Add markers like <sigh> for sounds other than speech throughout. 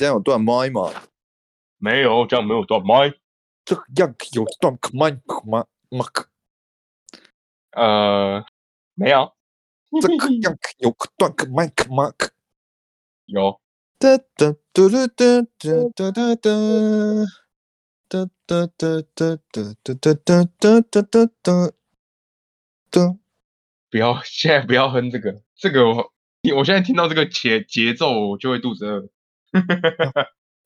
这样有断麦吗？没有，这样没有断麦。这样有断麦吗？麦？呃，没有。这个样有断麦吗？有。哒哒嘟嘟嘟嘟嘟嘟嘟。哒哒哒哒哒哒哒哒哒哒哒哒。不要，现在不要哼这个，这个我，我现在听到这个节节奏，我就会肚子饿。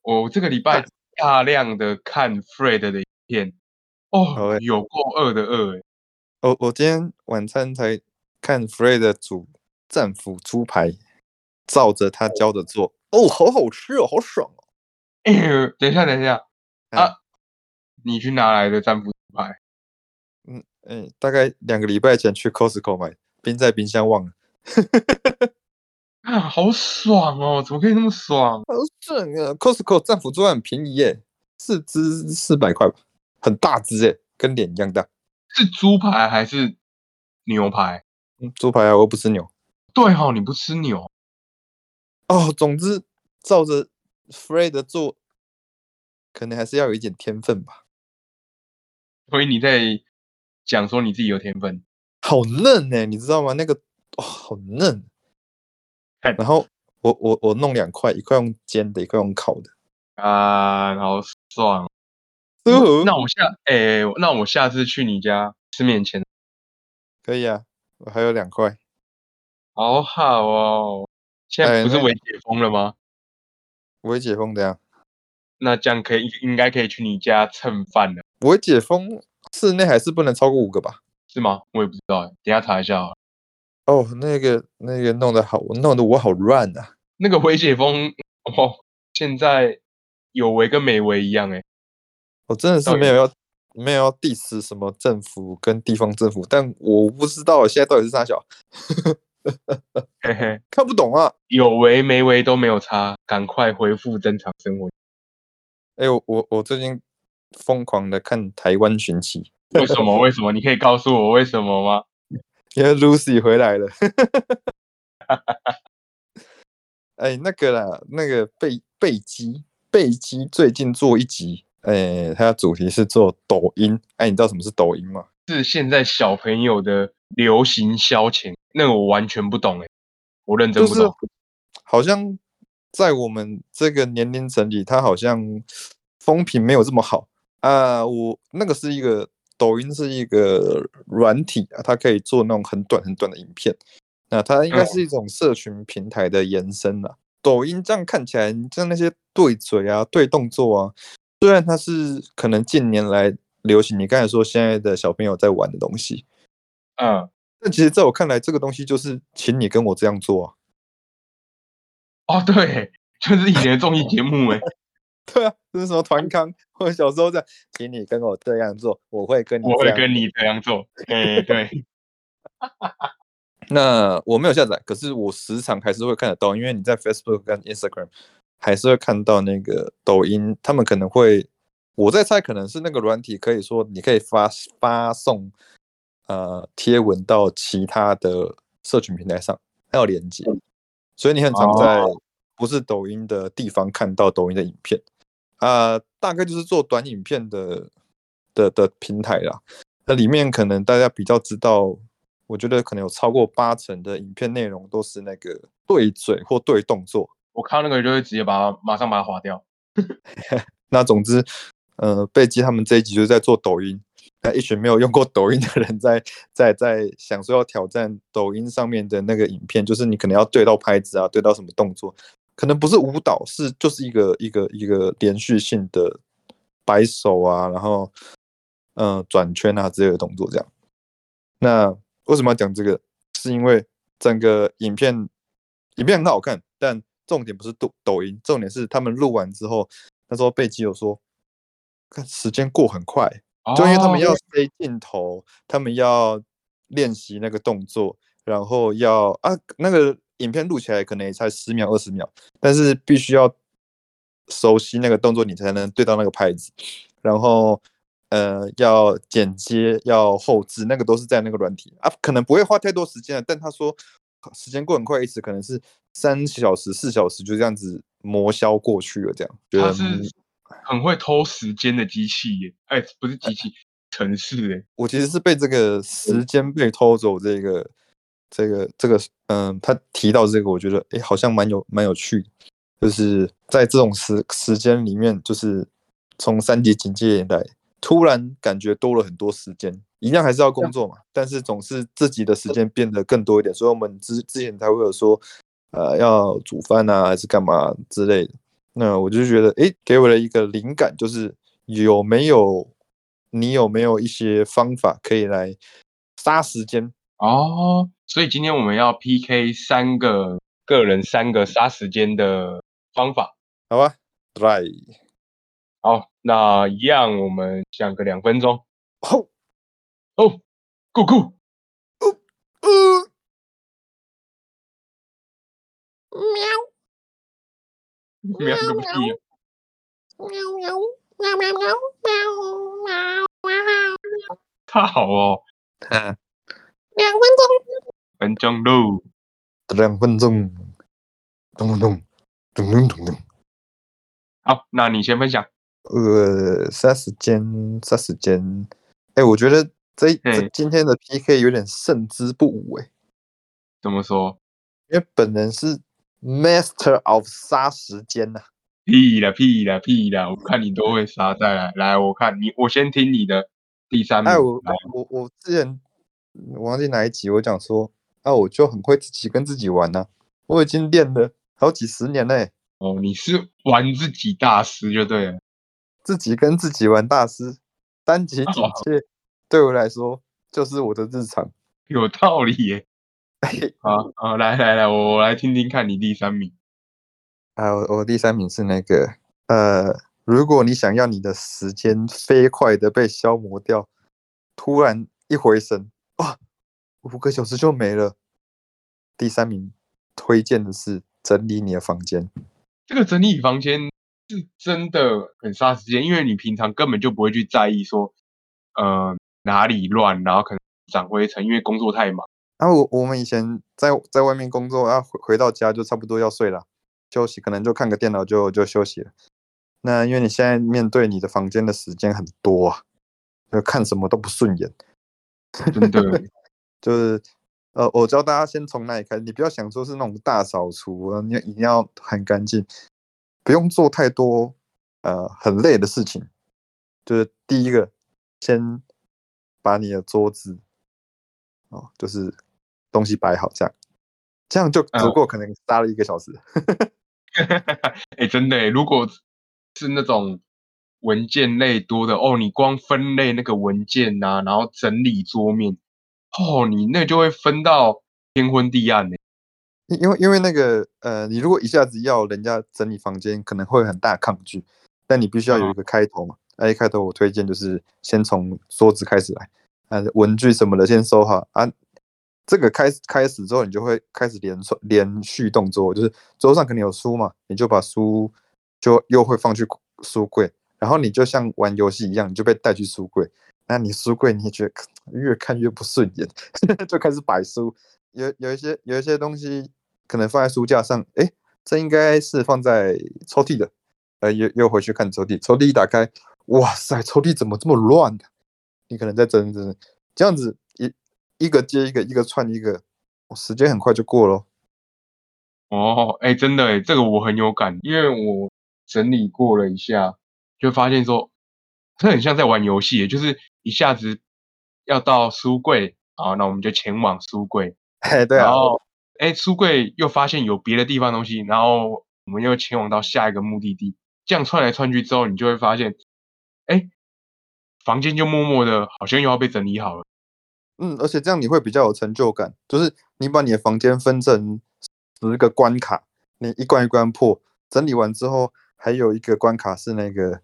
我 <laughs> 这个礼拜大量的看 Fred 的影片，哦，有够饿的饿哎！我我今天晚餐才看 Fred 煮战斧猪排，照着他教的做，哦，好好吃哦，好爽哦！哎，等一下，等一下啊，你去哪来的战斧猪排？嗯嗯，大概两个礼拜前去 Costco 买，冰在冰箱忘了。<laughs> 啊，好爽哦！怎么可以那么爽？好爽啊！Costco 战斧猪很便宜耶，四只四百块吧，很大只耶，跟脸一样大。是猪排还是牛排？嗯，猪排啊，我又不吃牛。对哈，你不吃牛。哦，总之照着 Fred 做，可能还是要有一点天分吧。所以你在讲说你自己有天分，好嫩呢，你知道吗？那个哦，好嫩。然后我我我弄两块，一块用煎的，一块用烤的啊，好爽！<laughs> 那我下哎，那我下次去你家吃面前可以啊，我还有两块，好好哦。现在不是微解封了吗？微解封的呀，那这样可以应该可以去你家蹭饭了。微解封室内还是不能超过五个吧？是吗？我也不知道，等下查一下。哦，那个那个弄得好，弄得我好乱啊！那个微解封哦，现在有为跟没为一样哎。我真的是没有要没有要 diss 什么政府跟地方政府，但我不知道现在到底是啥小，嘿嘿，<laughs> 看不懂啊！有为没为都没有差，赶快恢复正常生活。哎，我我我最近疯狂的看台湾寻奇，为什么？为什么？你可以告诉我为什么吗？因为 Lucy 回来了，<laughs> 哎，那个啦，那个贝贝基贝基最近做一集，哎，他的主题是做抖音，哎，你知道什么是抖音吗？是现在小朋友的流行消遣，那个我完全不懂，哎，我认真不懂。好像在我们这个年龄层里，它好像风评没有这么好啊。我那个是一个。抖音是一个软体啊，它可以做那种很短很短的影片。那它应该是一种社群平台的延伸了。抖音这样看起来，像那些对嘴啊、对动作啊，虽然它是可能近年来流行，你刚才说现在的小朋友在玩的东西，嗯，但其实在我看来，这个东西就是请你跟我这样做啊。哦，对，就是以前的综艺节目哎。<laughs> 对啊，这是什么团康？<laughs> 我小时候在，请你跟我这样做，我会跟你，我会跟你这样做。哎，对。<laughs> 那我没有下载，可是我时常还是会看得到，因为你在 Facebook 跟 Instagram 还是会看到那个抖音，他们可能会，我在猜，可能是那个软体可以说你可以发发送呃贴文到其他的社群平台上，还有连接，所以你很常在不是抖音的地方看到抖音的影片。啊，大概就是做短影片的的的平台啦。那里面可能大家比较知道，我觉得可能有超过八成的影片内容都是那个对嘴或对动作。我看到那个就会直接把它马上把它划掉。<laughs> 那总之，呃，贝基他们这一集就是在做抖音，那一群没有用过抖音的人在在在想说要挑战抖音上面的那个影片，就是你可能要对到拍子啊，对到什么动作。可能不是舞蹈，是就是一个一个一个连续性的摆手啊，然后嗯转圈啊之类的动作这样。那为什么要讲这个？是因为整个影片影片很好看，但重点不是抖抖音，重点是他们录完之后，那时候贝基有说，看时间过很快，就因为他们要塞镜头，他们要练习那个动作，然后要啊那个。影片录起来可能也才十秒二十秒，但是必须要熟悉那个动作，你才能对到那个拍子。然后，呃，要剪接、要后置，那个都是在那个软体啊，可能不会花太多时间。但他说时间过很快，一直可能是三小时、四小时就这样子磨消过去了，这样。觉得它是很会偷时间的机器耶，哎，不是机器，城市哎。我其实是被这个时间被偷走这个这个这个，嗯，他提到这个，我觉得哎，好像蛮有蛮有趣的，就是在这种时时间里面，就是从三级警戒以来，突然感觉多了很多时间，一样还是要工作嘛，但是总是自己的时间变得更多一点，所以我们之之前才会有说，呃，要煮饭啊，还是干嘛之类的。那我就觉得，哎，给我了一个灵感，就是有没有你有没有一些方法可以来杀时间哦？所以今天我们要 PK 三个个人三个杀时间的方法，好吧？Try。好，那一样我们讲个两分钟。哦哦，Go Go。哦呃。喵。喵个屁！喵喵喵喵喵喵喵！太好哦！哈，两分钟，分钟喽，两分钟，咚咚咚咚咚咚咚。好，那你先分享。呃，杀时间，杀时间。哎，我觉得这这今天的 PK 有点胜之不武哎。怎么说？因为本人是。Master of 杀时间呐！屁啦屁啦屁啦！我看你都会杀，再来来，我看你，我先听你的第三名。哎，我我我之前忘记哪一集，我讲说，啊，我就很会自己跟自己玩呐，我已经练了好几十年嘞。哦，你是玩自己大师就对了，自己跟自己玩大师，单极警戒对我来说就是我的日常，有道理耶。<laughs> 好好，来来来，我我来听听看你第三名。啊，我我第三名是那个，呃，如果你想要你的时间飞快的被消磨掉，突然一回神，哇，五个小时就没了。第三名推荐的是整理你的房间。这个整理房间是真的很杀时间，因为你平常根本就不会去在意说，呃，哪里乱，然后可能长灰尘，因为工作太忙。啊，我我们以前在在外面工作，啊回回到家就差不多要睡了，休息可能就看个电脑就就休息了。那因为你现在面对你的房间的时间很多啊，就看什么都不顺眼，真的。<laughs> 就是呃，我教大家先从哪里开始，你不要想说是那种大扫除，你一定要很干净，不用做太多呃很累的事情。就是第一个，先把你的桌子哦，就是。东西摆好，这样，这样就足够，可能杀了一个小时。<laughs> 哎，真的，如果是那种文件类多的哦，你光分类那个文件呐，然后整理桌面，哦，你那就会分到天昏地暗呢。因为因为那个呃，你如果一下子要人家整理房间，可能会很大抗拒。但你必须要有一个开头嘛。哎，开头我推荐就是先从桌子开始来，啊，文具什么的先收好啊。这个开开始之后，你就会开始连串连续动作，就是桌上肯定有书嘛，你就把书就又会放去书柜，然后你就像玩游戏一样，你就被带去书柜。那你书柜你也觉得 <tsk> 越看越不顺眼，<laughs> 就开始摆书。有有一些有一些东西可能放在书架上，哎，这应该是放在抽屉的，呃，又又回去看抽屉，抽屉一打开，哇塞，抽屉怎么这么乱的？你可能在整整这样子。一一个接一个，一个串一个，时间很快就过了。哦，哎，真的哎，这个我很有感，因为我整理过了一下，就发现说，这很像在玩游戏，就是一下子要到书柜啊，那我们就前往书柜，<laughs> 哎，对啊，然后哎，书柜又发现有别的地方东西，然后我们又前往到下一个目的地，这样串来串去之后，你就会发现，哎，房间就默默的，好像又要被整理好了。嗯，而且这样你会比较有成就感，就是你把你的房间分成十个关卡，你一关一关破，整理完之后，还有一个关卡是那个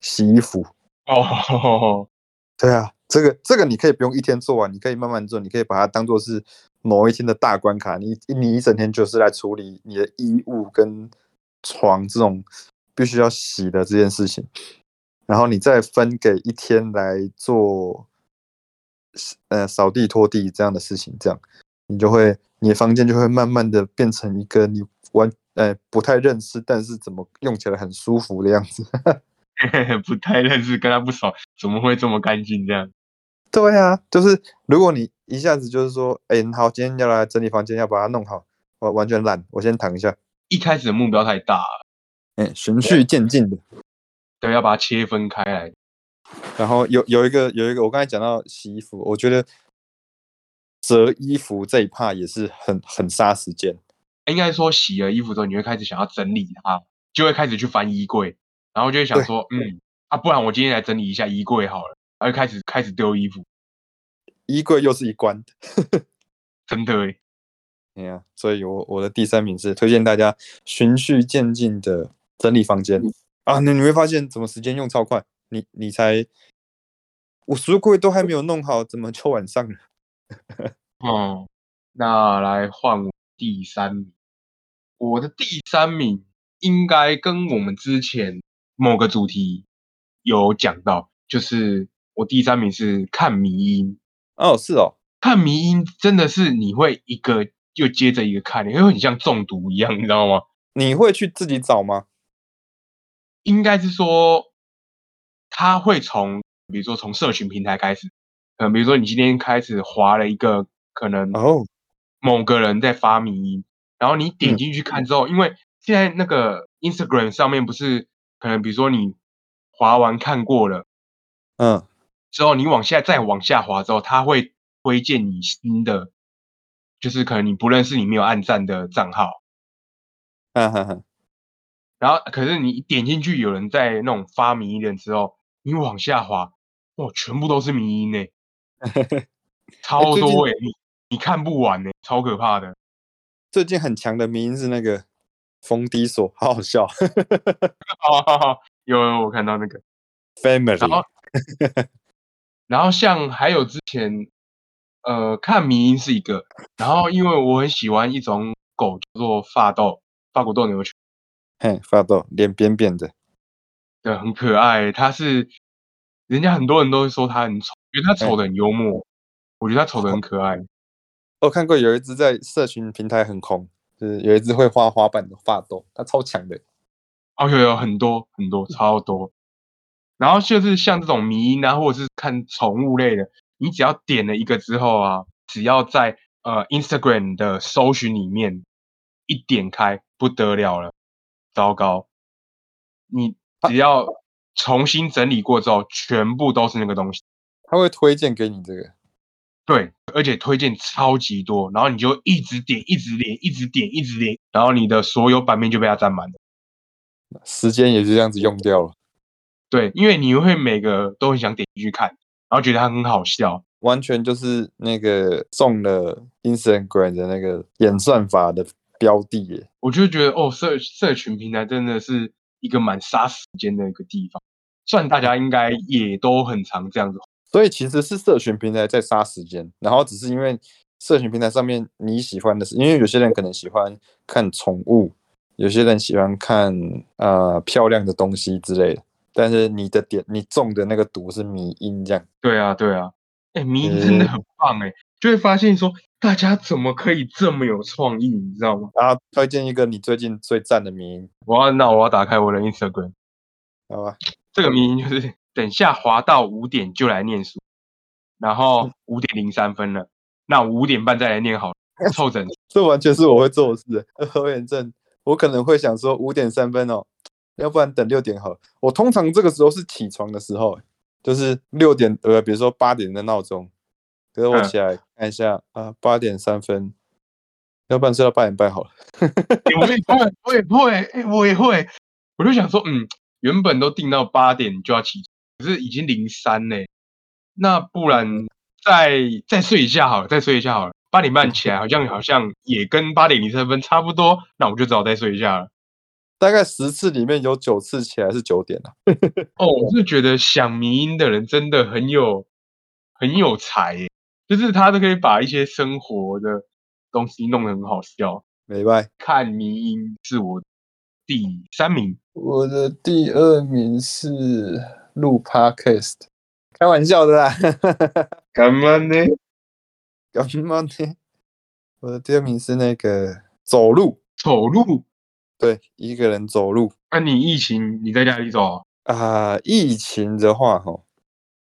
洗衣服。哦，<laughs> 对啊，这个这个你可以不用一天做完，你可以慢慢做，你可以把它当做是某一天的大关卡。你你一整天就是来处理你的衣物跟床这种必须要洗的这件事情，然后你再分给一天来做。呃，扫地拖地这样的事情，这样你就会，你的房间就会慢慢的变成一个你完呃不太认识，但是怎么用起来很舒服的样子。<laughs> <laughs> 不太认识，跟他不熟，怎么会这么干净这样？对啊，就是如果你一下子就是说，哎，好，今天要来整理房间，要把它弄好，我完全懒，我先躺一下，一开始的目标太大了，哎，循序渐进的。对，要把它切分开来。然后有有一个有一个，我刚才讲到洗衣服，我觉得折衣服这一趴也是很很杀时间。应该说洗了衣服之后，你会开始想要整理它，就会开始去翻衣柜，然后就会想说，嗯，啊，不然我今天来整理一下衣柜好了，然后开始开始丢衣服，衣柜又是一关，<laughs> 真的诶。哎呀，所以我我的第三名是推荐大家循序渐进的整理房间啊，那你会发现怎么时间用超快，你你才我书柜都还没有弄好，怎么就晚上了？<laughs> 哦，那来换我第三名，我的第三名应该跟我们之前某个主题有讲到，就是我第三名是看迷音哦，是哦，看迷音真的是你会一个又接着一个看，你会很像中毒一样，你知道吗？你会去自己找吗？应该是说，他会从比如说从社群平台开始，嗯，比如说你今天开始划了一个可能哦，某个人在发迷音，然后你点进去看之后，因为现在那个 Instagram 上面不是可能比如说你滑完看过了嗯，之后，你往下再往下滑之后，它会推荐你新的，就是可能你不认识、你没有按赞的账号，哈哈哈，然后可是你一点进去有人在那种发迷音的之后，你往下滑，哇，全部都是迷音呢，超 <laughs> 多哎、你你看不完呢、超可怕的。最近很强的名是那个冯迪索，好好笑。<laughs> 哦，有有我看到那个，，Family，然后像还有之前，呃，看迷音是一个，然后因为我很喜欢一种狗叫做法斗，法国斗牛犬，嘿，发豆脸扁扁的，对，很可爱。它是人家很多人都会说它很丑，觉得它丑的很幽默，我觉得它丑的很可爱。我看过有一只在社群平台很红，就是有一只会画滑板的发豆，它超强的，哦，有有很多很多超多。然后就是像这种迷音啊，或者是看宠物类的，你只要点了一个之后啊，只要在呃 Instagram 的搜寻里面一点开，不得了了，糟糕！你只要重新整理过之后，全部都是那个东西。它会推荐给你这个，对，而且推荐超级多，然后你就一直点，一直点，一直点，一直点，然后你的所有版面就被它占满了。时间也是这样子用掉了，对，因为你会每个都很想点进去看，然后觉得它很好笑。完全就是那个中了 Instagram 的那个演算法的标的耶。我就觉得哦，社社群平台真的是一个蛮杀时间的一个地方。虽然大家应该也都很常这样子，所以其实是社群平台在杀时间，然后只是因为社群平台上面你喜欢的是，因为有些人可能喜欢看宠物，有些人喜欢看呃漂亮的东西之类的，但是你的点你中的那个毒是迷音这样，对啊，对啊，哎，迷音真的很棒哎，就会发现说大家怎么可以这么有创意，你知道吗？然后推荐一个你最近最赞的迷音，我要那我要打开我的 Instagram，好吧？这个迷音就是等下滑到五点就来念书，然后五点零三分了，那五点半再来念好了，凑整。<laughs> 这完全是我会做的事。拖延症，我可能会想说五点三分哦，要不然等六点好了。我通常这个时候是起床的时候，就是六点呃，比如说八点的闹钟，可是我嗯起来看一下啊，八点三分，要不然睡到八点半好了。欸我也会，我也会，哎、我也会。我就想说，嗯，原本都定到八点就要起床，可是已经零三嘞，那不然再再睡一下好了，再睡一下好了。八点半起来，<laughs> 好像好像也跟八点零三分差不多，那我就只好再睡一下了。大概十次里面有九次起来是九点了、哦，我是觉得想迷音的人真的很有很有才耶，就是他都可以把一些生活的东西弄得很好笑。没白。看迷音是我第三名。我的第二名是录 podcast，开玩笑的啦，<laughs> 干嘛呢？干嘛呢？我的第二名是那个走路，走路对，一个人走路那、你疫情你在家里走啊？啊、疫情的话，哈，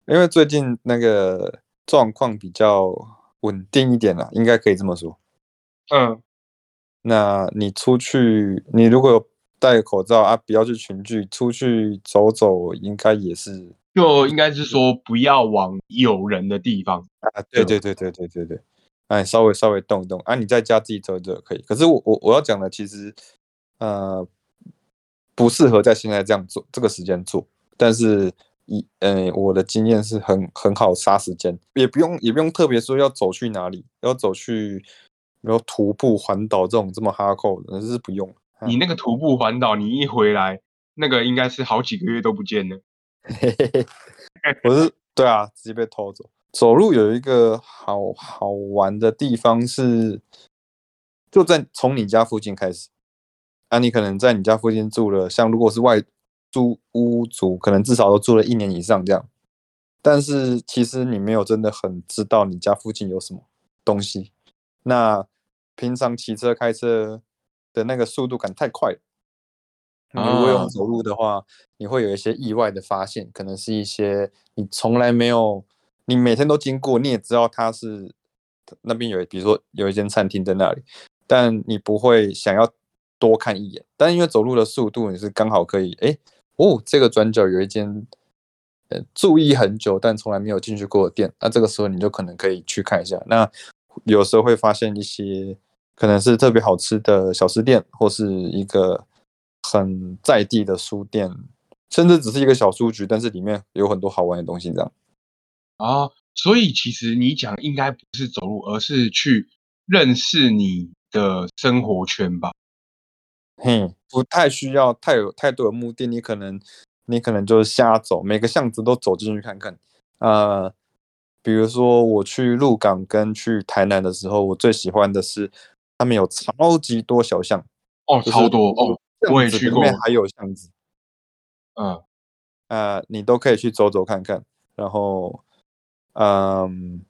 因为最近那个状况比较稳定一点啦，应该可以这么说。嗯，那你出去，你如果有戴口罩啊，不要去群聚，出去走走，应该也是就应该是说不要往有人的地方。啊，对对对对对对对，哎，稍微稍微动一动啊，你在家自己走一走可以。可是我我我要讲的其实，呃，不适合在现在这样做，这个时间做。但是一呃我的经验是很很好杀时间，也不用也不用特别说要走去哪里，要走去然后徒步环岛这种这么哈扣的，是不用。你那个徒步环岛，你一回来，那个应该是好几个月都不见了。嘿嘿嘿，我是对啊，直接被偷走。走路有一个好好玩的地方是，就在从你家附近开始。啊，你可能在你家附近住了，像如果是外租屋族，可能至少都住了一年以上这样。但是其实你没有真的很知道你家附近有什么东西。那平常骑车开车的那个速度感太快了。你如果用啊走路的话，你会有一些意外的发现，可能是一些你从来没有，你每天都经过，你也知道它是那边有，比如说有一间餐厅在那里，但你不会想要多看一眼。但因为走路的速度，你是刚好可以，哎，哦，这个转角有一间，呃，注意很久但从来没有进去过的店，那这个时候你就可能可以去看一下。那有时候会发现一些可能是特别好吃的小吃店，或是一个很在地的书店，甚至只是一个小书局，但是里面有很多好玩的东西。这样，啊，所以其实你讲应该不是走路，而是去认识你的生活圈吧？嘿，不太需要太有太多的目的，你可能你可能就是瞎走，每个巷子都走进去看看。呃，比如说我去鹿港跟去台南的时候，我最喜欢的是他们有超级多小巷，哦，就是超多哦，我也去过里面还有巷子。嗯，呃，你都可以去走走看看。然后，嗯，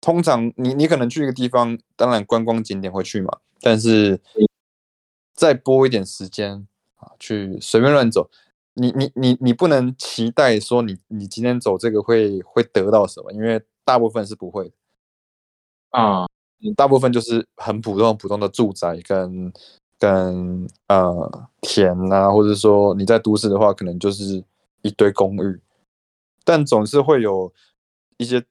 通常你你可能去一个地方，当然观光景点会去嘛，但是再拨一点时间啊，去随便乱走。你你你你不能期待说你你今天走这个会会得到什么，因为大部分是不会的。啊，嗯大部分就是很普通普通的住宅跟跟呃田啊，或者说你在都市的话，可能就是一堆公寓，但总是会有一些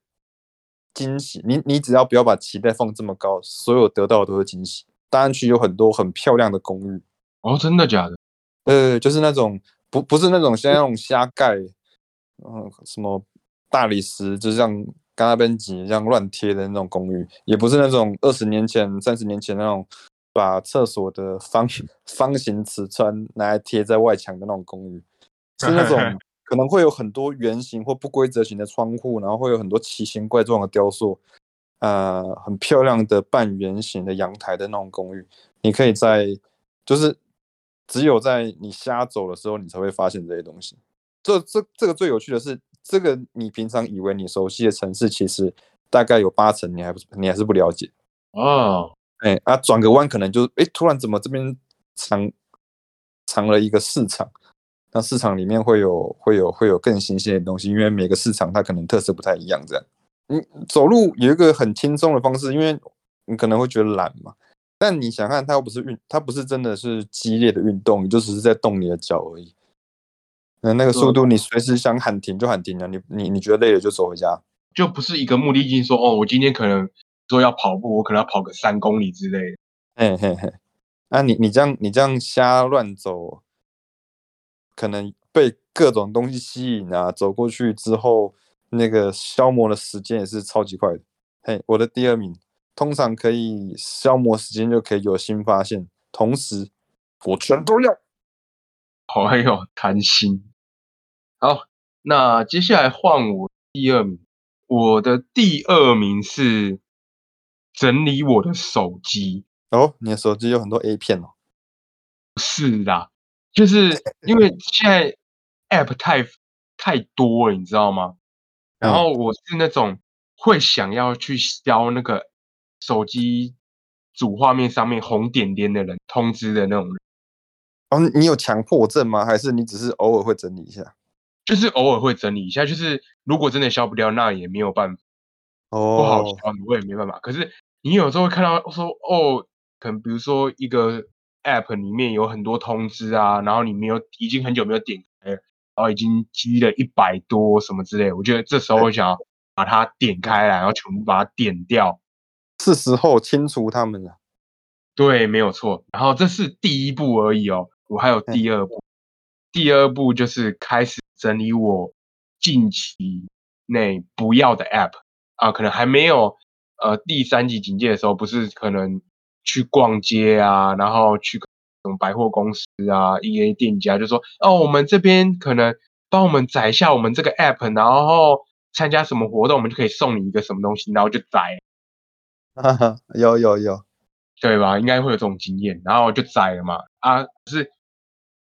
惊喜。你你只要不要把期待放这么高，所有得到的都是惊喜。大安区有很多很漂亮的公寓，哦，真的假的？呃，就是那种不不是那种像那种瞎盖，嗯，什么大理石，就像刚那边挤这样乱贴的那种公寓，也不是那种二十年前、三十年前那种把厕所的方 <laughs> 方形瓷砖拿来贴在外墙的那种公寓，是那种 <laughs> 可能会有很多圆形或不规则形的窗户，然后会有很多奇形怪状的雕塑，呃，很漂亮的半圆形的阳台的那种公寓，你可以在就是只有在你瞎走的时候，你才会发现这些东西。这这这个最有趣的是，这个你平常以为你熟悉的城市，其实大概有八成你还不你还是不了解。哦，哎啊，转个弯可能就哎，突然怎么这边藏藏了一个市场？那市场里面会有会有会有更新鲜的东西，因为每个市场它可能特色不太一样。这样，你走路有一个很轻松的方式，因为你可能会觉得懒嘛，但你想看，它又不是运，它不是真的是激烈的运动，你就只是在动你的脚而已。那那个速度，你随时想喊停就喊停了，你你你觉得累了就走回家。就不是一个目的性说哦，我今天可能说要跑步，我可能要跑个三公里之类的。嘿嘿嘿，啊你你这样你这样瞎乱走，可能被各种东西吸引啊，走过去之后，那个消磨的时间也是超级快的。嘿，我的第二名，通常可以消磨时间就可以有新发现，同时我全都要。好，还有贪心。好，那接下来换我第二名。我的第二名是整理我的手机。哦，你的手机有很多 A 片哦。是啦，就是 <laughs> 因为现在 App 太太多了，你知道吗？然嗯后我是那种会想要去消那个手机主画面上面红点点的人通知的那种人。哦，你有强迫症吗？还是你只是偶尔会整理一下？就是偶尔会整理一下，就是如果真的消不掉，那也没有办法，哦不好哦，消，我也没办法。可是你有时候会看到说，哦，可能比如说一个 app 里面有很多通知啊，然后你没有已经很久没有点开了，然后已经积了一百多什么之类，我觉得这时候我想要把它点开来，然后全部把它点掉。是时候清除它们了。对，没有错。然后这是第一步而已哦，我还有第二步。第二步就是开始整理我近期内不要的 App 啊，可能还没有呃第三级警戒的时候，不是可能去逛街啊，然后去什么百货公司啊，E A 店家就说哦，我们这边可能帮我们载一下我们这个 App，然后参加什么活动，我们就可以送你一个什么东西，然后就载。<laughs> 哈哈，有有有，对吧？应该会有这种经验，然后就载了嘛。啊，可是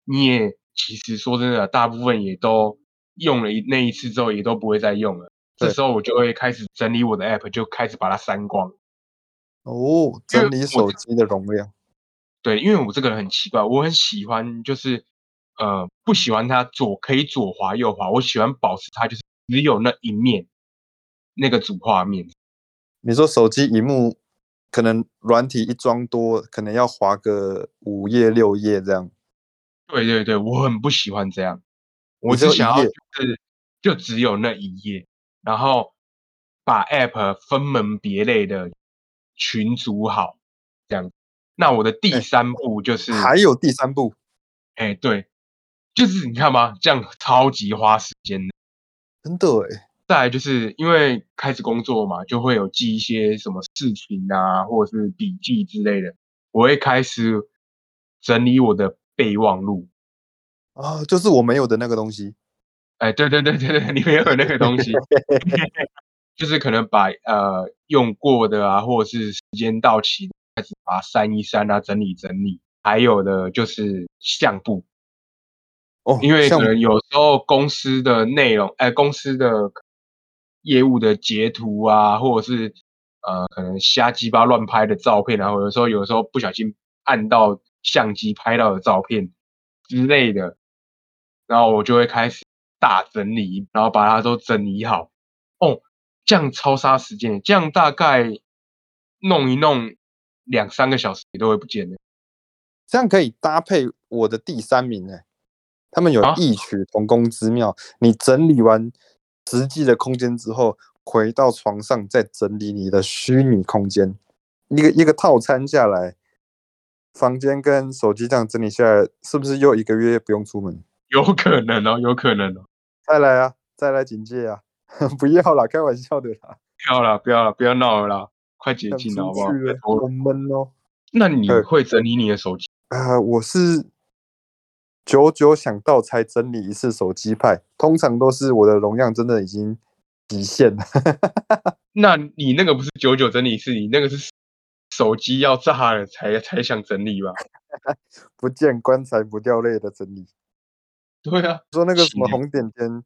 你也其实说真的，大部分也都用了一那一次之后，也都不会再用了。这时候我就会开始整理我的 app，就开始把它删光。哦，整理手机的容量。对，因为我这个人很奇怪，我很喜欢就是呃不喜欢它左可以左滑右滑，我喜欢保持它就是只有那一面那个主画面。你说手机荧幕可能软体一装多，可能要滑个五页六页这样。对对对，我很不喜欢这样，我只想要就是就只有那一页，然后把 App 分门别类的群组好，这样。那我的第哎三步就是，还有第三步，哎，对，就是你看嘛？这样超级花时间的。真的哎，再来就是因为开始工作嘛，就会有记一些什么事情啊，或者是笔记之类的，我会开始整理我的备忘录。啊，就是我没有的那个东西。哎，对对对对对，你没有那个东西，<laughs> 就是可能把呃用过的啊，或者是时间到期，开始把它删一删啊，整理整理。还有的就是相簿，哦，因为可能有时候公司的内容，哎，公司的业务的截图啊，或者是呃可能瞎鸡巴乱拍的照片啊，然后有时候有时候不小心按到相机拍到的照片之类的，然后我就会开始大整理，然后把它都整理好。哦，这样超杀时间，这样大概弄一弄两三个小时也都会不见的。这样可以搭配我的第三名哎，他们有啊异曲同工之妙。你整理完实际的空间之后，回到床上再整理你的虚拟空间，一个一个套餐下来，房间跟手机这样整理下来，是不是又一个月不用出门？有可能哦，有可能哦。再来啊，再来警戒啊！<laughs> 不要啦，开玩笑的啦，不要啦，不要啦，不要闹了啦，快解想禁了好不好？出去了拜，托好闷哦。那你对会整理你的手机？啊、我是久久想到才整理一次手机派，通常都是我的容量真的已经极限了。<laughs> 那你那个不是久久整理一次，你那个是手机要炸了才才想整理吧？<laughs> 不见棺材不掉泪的整理。对啊，说那个什么是红点点，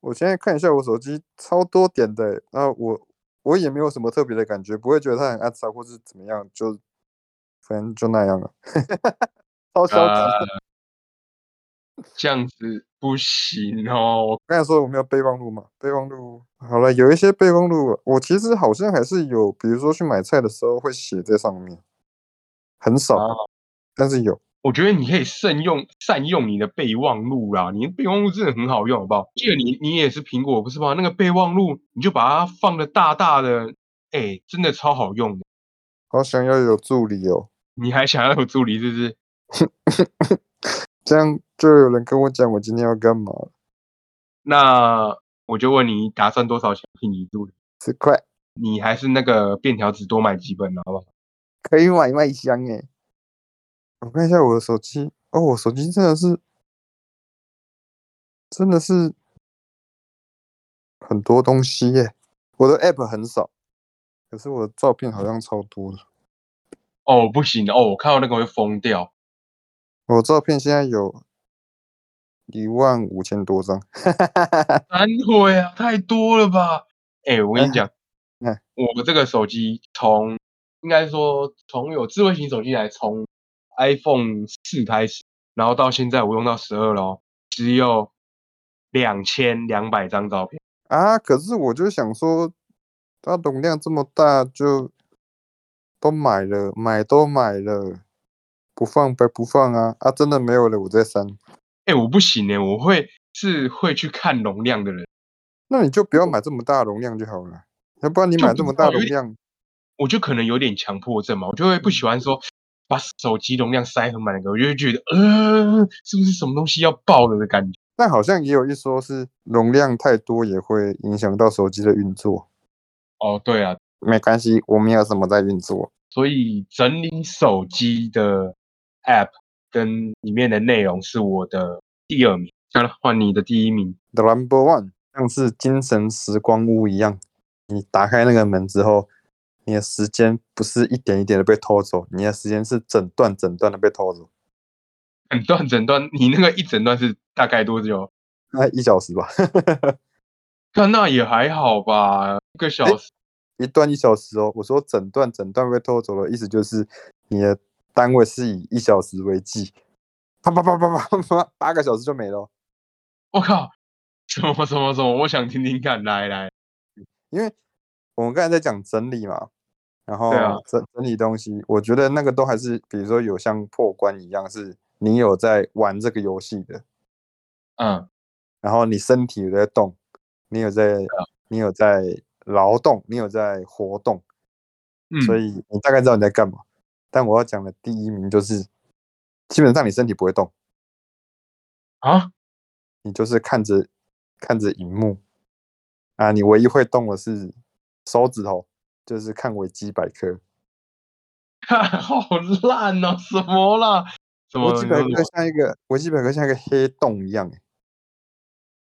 我现在看一下我手机超多点的欸，然后我我也没有什么特别的感觉，不会觉得它很暗潮或是怎么样，就反正就那样了。<laughs> 超消极这样子不行哦。我刚才说我没有备忘录嘛，备忘录好了，有一些备忘录，我其实好像还是有，比如说去买菜的时候会写在上面，很少，啊但是有。我觉得你可以慎用善用你的备忘录啦，你的备忘录真的很好用，好不好？记得你你也是苹果不是吗？那个备忘录你就把它放的大大的，哎，真的超好用的。好想要有助理哦，你还想要有助理是不是？这 <laughs> 样就有人跟我讲我今天要干嘛，那我就问你，打算多少钱聘你助理？十块你还是那个便条纸多买几本，好不好？可以买麦香诶。我看一下我的手机，哦，我手机真的是，真的是很多东西耶。我的 app 很少，可是我的照片好像超多的。哦，不行哦，我看到那个会疯掉。我照片现在有一万五千多张，<laughs> 难会啊，太多了吧？<laughs> 哎、我跟你讲，嗯我这个手机从应该说从有智慧型手机来，从 iPhone 四开始，然后到现在我用到十二咯，只有两千两百张照片。啊，可是我就想说，它容量这么大，就都买了，买都买了，不放白不放啊！啊，真的没有了，我再删。哎、我不行哎，我会是会去看容量的人，那你就不要买这么大容量就好了，要不然你买这么大容量，我就可能有点强迫症嘛，我就会不喜欢说把手机容量塞很满的歌，我就会觉得呃，是不是什么东西要爆了的感觉？但好像也有一说是容量太多也会影响到手机的运作。哦，对啊，没关系，我们有什么在运作？所以整理手机的 App 跟里面的内容是我的第二名。好了，换你的第一名。The number one 像是精神时光屋一样，你打开那个门之后，你的时间不是一点一点的被偷走，你的时间是整段整段的被偷走，整段整段，你那个一整段是大概多久？那一小时吧，<laughs> 看那也还好吧，一个小时。一段一小时哦。我说整段整段被偷走了意思就是你的单位是以一小时为计，啪啪啪啪啪啪，八个小时就没了哦。我靠，什么什么什么？我想听听看，来来。因为我们刚才在讲整理嘛，然后对啊整整理东西，我觉得那个都还是，比如说有像破关一样，是你有在玩这个游戏的，嗯，然后你身体有在动，你有在，啊你有在劳动，你有在活动，嗯所以你大概知道你在干嘛。但我要讲的第一名就是，基本上你身体不会动，啊，你就是看着看着荧幕啊，你唯一会动的是手指头，就是看维基百科。<laughs> 好烂哦！什么啦？什么维基百科像一个维基百科像一个黑洞一样欸，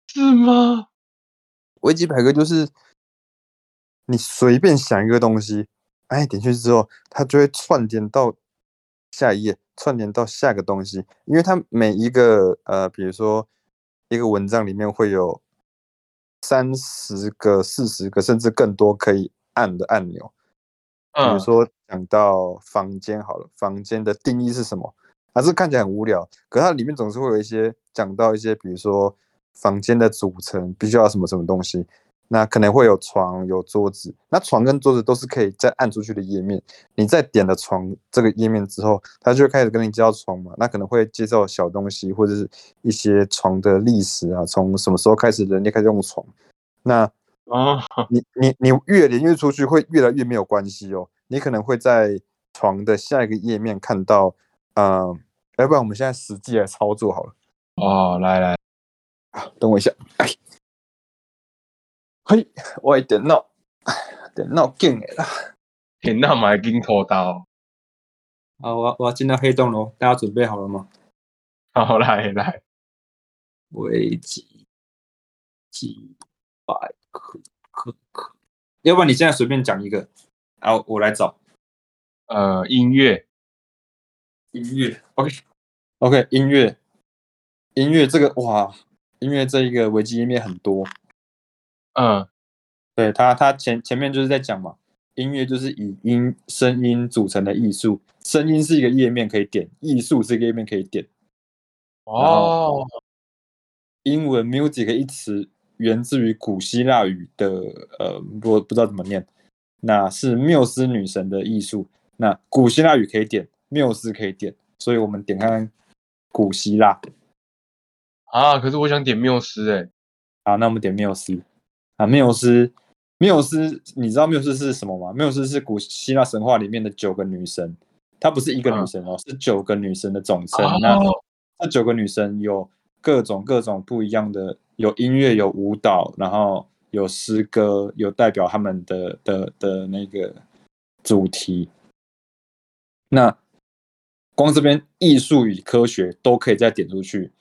是吗？维基百科就是你随便想一个东西，哎，点进去之后，它就会串联到下一页，串联到下个东西，因为它每一个呃，比如说一个文章里面会有三十个、四十个，甚至更多可以按的按钮。比如嗯，说讲到房间好了，房间的定义是什么？啊，这看起来很无聊，可它里面总是会有一些讲到一些，比如说房间的组成必须要什么什么东西，那可能会有床、有桌子，那床跟桌子都是可以再按出去的页面。你在点了床这个页面之后，它就会开始跟你介绍床嘛，那可能会介绍小东西或者是一些床的历史啊，从什么时候开始人类开始用床，那啊，你你你越连越出去，会越来越没有关系哦。你可能会在床的下一个页面看到，呃，要不然我们现在实际来操作好了。哦，来来，等我一下，哎，嘿，我的电脑，<sighs> 电脑进来啦。电脑买金头刀。啊，我我要进到黑洞喽，大家准备好了吗？好，来来，危机几百克克克，要不然你现在随便讲一个，然后我来找呃，音乐，音乐。OK，OK，音乐，音乐这个哇，音乐这一个维基页面很多，嗯，对他，他前前面就是在讲嘛，音乐就是以音声音组成的艺术，声音是一个页面可以点，艺术是一个页面可以点。哦，英文 music 一词源自于古希腊语的呃，我不知道怎么念，那是缪斯女神的艺术。那古希腊语可以点，缪斯可以点，所以我们点看看古希腊。啊，可是我想点缪斯，哎，好，那我们点缪斯啊，缪斯，缪斯，你知道缪斯是什么吗？缪斯是古希腊神话里面的九个女神，她不是一个女嗯神哦，是九个女神的总称。那哦，这九个女神有各种各种不一样的，有音乐，有舞蹈，然后有诗歌，有代表他们的的的那个主题。那光这边艺术与科学都可以再点出去，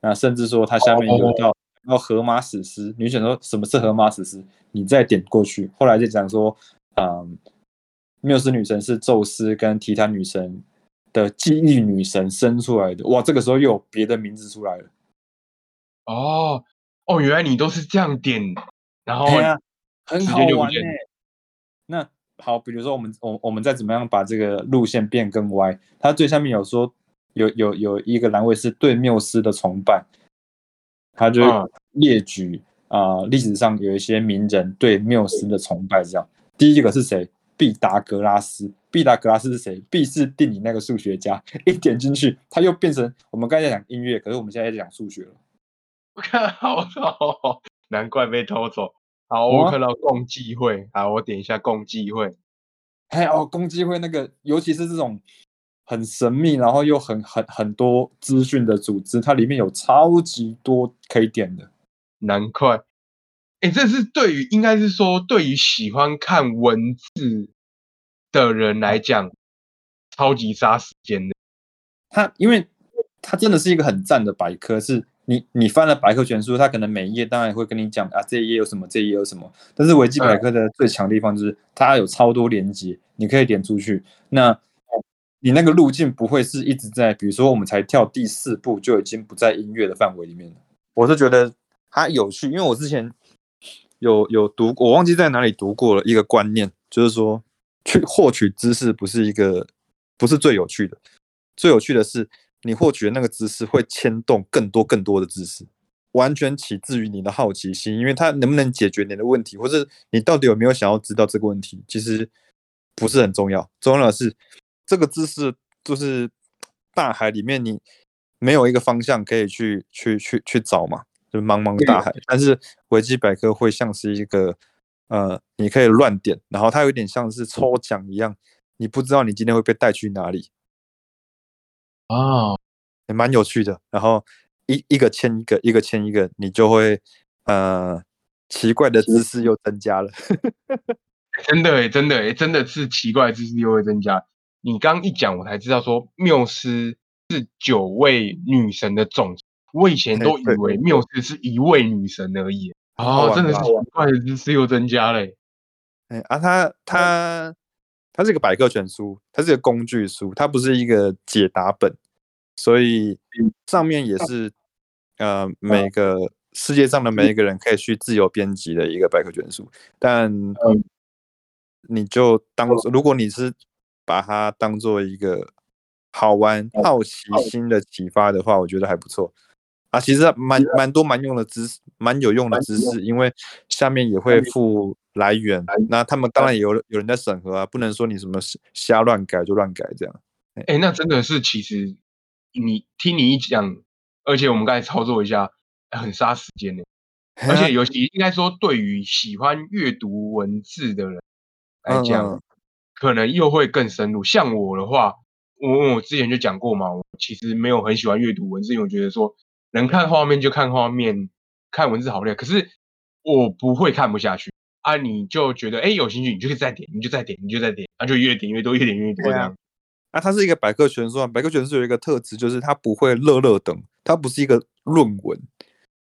那甚至说它下面有到到荷马史诗，你选说什么是荷马史诗，你再点过去，后来就讲说，嗯，缪斯女神是宙斯跟提坦女神的记忆女神生出来的，哇，这个时候又有别的名字出来了，哦，哦，原来你都是这样点，然后哎呀，很时好玩呢、那好，比如说我们我我们再怎么样把这个路线变更歪，它最下面有说有有有一个栏位是对缪斯的崇拜，他就嗯列举啊、历史上有一些名人对缪斯的崇拜，这样。第一个是谁？毕达哥拉斯。毕达哥拉斯是谁？毕是定理那个数学家。<laughs> 一点进去，他又变成我们刚才在讲音乐，可是我们现在在讲数学了。我 <laughs> 看好操，难怪被偷走。好，我看到共济会，好，我点一下共济会。还有公鸡会那个，尤其是这种很神秘，然后又很很很多资讯的组织，它里面有超级多可以点的。难怪，哎，这是对于应该是说，对于喜欢看文字的人来讲，超级杀时间的。它因为它真的是一个很赞的百科，是你你翻了百科全书，它可能每一页当然会跟你讲啊这一页有什么，这一页有什么。但是维基百科的最强地方就是它有超多连接，你可以点出去。那你那个路径不会是一直在，比如说我们才跳第四步就已经不在音乐的范围里面了。我是觉得它有趣，因为我之前有有读，我忘记在哪里读过了一个观念，就是说去获取知识不是一个不是最有趣的，最有趣的是你获取的那个知识会牵动更多更多的知识，完全起自于你的好奇心，因为它能不能解决你的问题，或者你到底有没有想要知道这个问题，其实不是很重要，重要的是这个姿势就是大海里面你没有一个方向可以去去去去找嘛，就是茫茫大海。但是维基百科会像是一个呃，你可以乱点，然后它有点像是抽奖一样，你不知道你今天会被带去哪里，哦，也蛮有趣的。然后一一个签一个，一个签一个，你就会呃奇怪的知识又增加了。<laughs> 真的诶，真的诶，真的是奇怪的知识又会增加。你刚一讲，我才知道说缪斯是九位女神的总。我以前都以为缪斯是一位女神而已。哦，真的是吧奇怪的知识又增加嘞。哎啊，它它它是一个百科全书，它是一个工具书，它不是一个解答本，所以上面也是呃每个世界上的每一个人可以去自由编辑的一个百科全书，但嗯你就当如果你是把它当做一个好玩、好奇心的启发的话，我觉得还不错。啊，其实蛮蛮多蛮用的知识，蛮有用的知识，因为下面也会附来源，那他们当然也有有人在审核啊，不能说你什么瞎乱改就乱改这样。哎，那真的是，其实你听你一讲，而且我们刚才操作一下，很杀时间呢。而且 <laughs> 尤其应该说，对于喜欢阅读文字的人来讲，嗯可能又会更深入。像我的话，我我之前就讲过嘛，我其实没有很喜欢阅读文字，因为我觉得说能看画面就看画面，看文字好累。可是我不会看不下去啊，你就觉得哎有兴趣，你就再点，你就再点，你就再点，啊就越点越多，越点越多这样。啊，它是一个百科全书啊，百科全书有一个特质就是它不会乐乐等，它不是一个论文，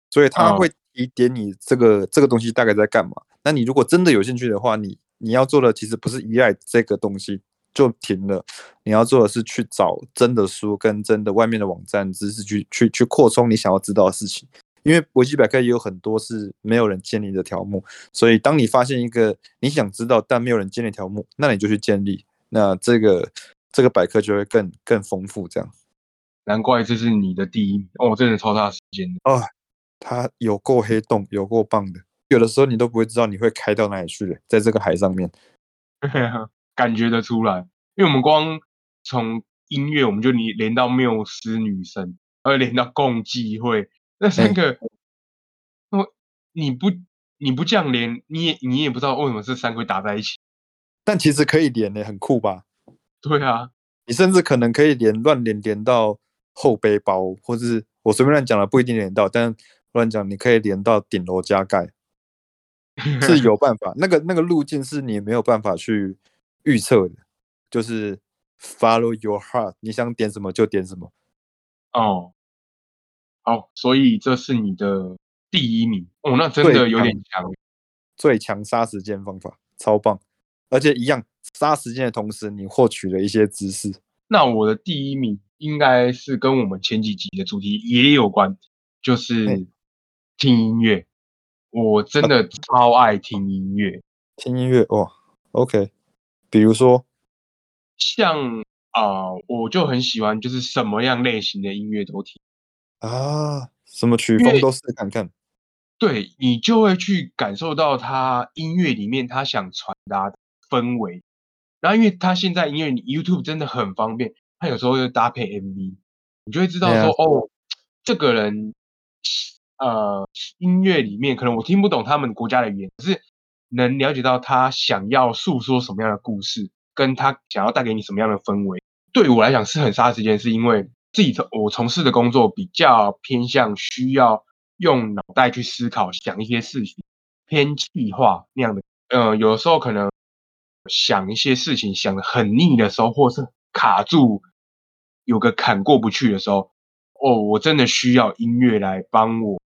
所以它哦会提点你这个这个东西大概在干嘛。那你如果真的有兴趣的话，你你要做的其实不是依赖这个东西就停了，你要做的是去找真的书跟真的外面的网站知识去去去扩充你想要知道的事情。因为维基百科也有很多是没有人建立的条目，所以当你发现一个你想知道但没有人建立条目，那你就去建立，那这个这个百科就会更更丰富。这样难怪这是你的第一名哦，真的超大时间的。哦，它有够黑洞，有够棒的。有的时候你都不会知道你会开到哪里去，在这个海上面。<laughs> 感觉得出来，因为我们光从音乐，我们就你连到缪斯女神，还有连到共济会，那三个，我你不你不这样连，你也你也不知道为什么这三个会打在一起。但其实可以连的，很酷吧？对啊，你甚至可能可以连乱连连到后背包，或是我随便乱讲了，不一定连到，但乱讲你可以连到顶楼加盖，<laughs> 是有办法。那个那个路径是你没有办法去预测的，就是 follow your heart，你想点什么就点什么。哦，好，所以这是你的第一名哦，那真的有点强。最强杀时间方法，超棒！而且一样杀时间的同时，你获取了一些知识。那我的第一名应该是跟我们前几集的主题也有关，就是听音乐。我真的超爱听音乐，听音乐哇，OK，比如说，像啊、我就很喜欢，就是什么样类型的音乐都听。啊，什么曲风都试看看。对你就会去感受到他音乐里面他想传达的氛围。然后，因为他现在音乐 YouTube 真的很方便，他有时候会搭配 MV，你就会知道说，哦，这个人呃音乐里面可能我听不懂他们国家的语言，可是能了解到他想要诉说什么样的故事，跟他想要带给你什么样的氛围。对我来讲是很杀时间，是因为自己从我从事的工作比较偏向需要用脑袋去思考，想一些事情，偏气化那样的。呃，有时候可能想一些事情想的很腻的时候，或是卡住有个坎过不去的时候，哦，我真的需要音乐来帮我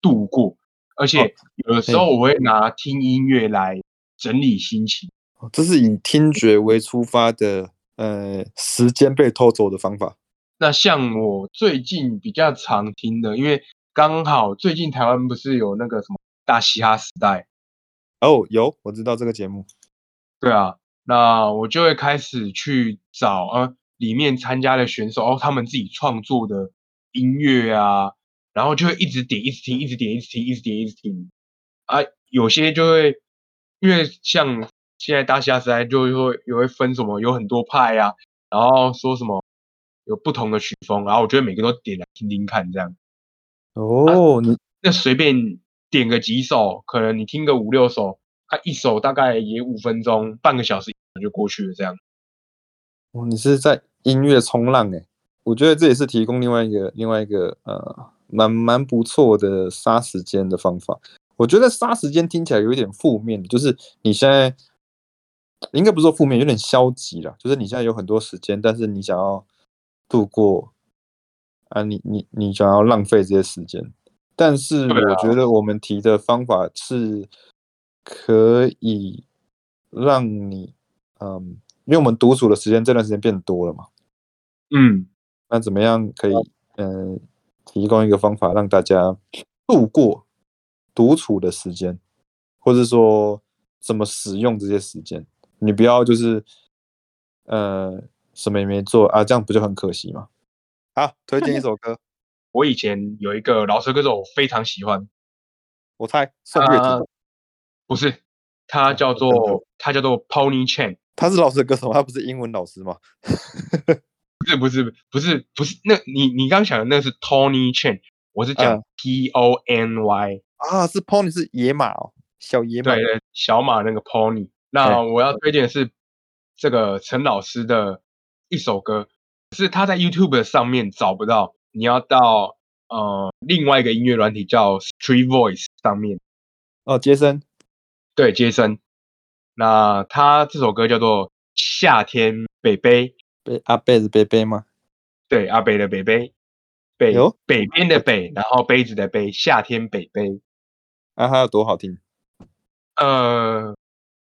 度过。而且有的时候我会拿听音乐来整理心情。哦这是以听觉为出发的，呃，时间被偷走的方法。那像我最近比较常听的，因为刚好最近台湾不是有那个什么大嘻哈时代，哦，有，我知道这个节目。对啊，那我就会开始去找呃里面参加的选手哦，他们自己创作的音乐啊，然后就会一直点，一直听，一直点，一直听，一直点，一直听啊。有些就会因为像现在大嘻哈时代就会也会分什么有很多派啊，然后说什么有不同的曲风，然后我就会每个都点来听听看这样。哦，你那随便点个几首，可能你听个五六首，它一首大概也五分钟，半个小时就过去了这样。哦，你是在音乐冲浪哎，我觉得这也是提供另外一个另外一个呃蛮蛮不错的杀时间的方法。我觉得杀时间听起来有一点负面，就是你现在应该不是说负面，有点消极了。就是你现在有很多时间，但是你想要度过啊，你你你想要浪费这些时间，但是我觉得我们提的方法是可以让你嗯，因为我们独处的时间这段时间变多了嘛，嗯，那怎么样可以嗯、呃提供一个方法让大家度过独处的时间，或者说怎么使用这些时间？你不要就是呃什么也没做啊，这样不就很可惜吗？好，推荐一首歌，<laughs> 我以前有一个老师歌手，我非常喜欢，我猜宋岳啊庭，不是，他叫做 <laughs> 他叫做 Pony Chain，他是老师的歌手，他不是英文老师吗？<laughs> 不是不是不是不是，那你你刚想的那是 Tony Chain，我是讲嗯。P O N Y，、啊，是 Pony 是野马哦，小野马。对对，小马那个 Pony。那我要推荐的是这个陈老师的一首歌，是他在 YouTube 上面找不到，你要到呃另外一个音乐软体叫 Street Voice 上面。哦，杰森对杰森。那他这首歌叫做《夏天北北》，被阿贝的贝贝吗？对阿贝的贝贝，北北边的北，然后杯子的杯，夏天北北。啊，它有多好听？呃，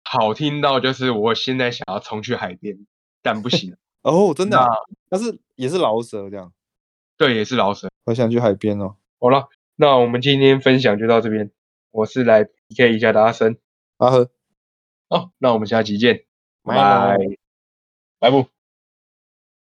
好听到就是我现在想要冲去海边，但不行。<laughs> 哦，真的啊、那但是也是老舍这样，对，也是老舍。我想去海边哦。好了，那我们今天分享就到这边。我是来 PK 一下的阿生。阿和。哦，那我们下期见，拜拜拜，拜不。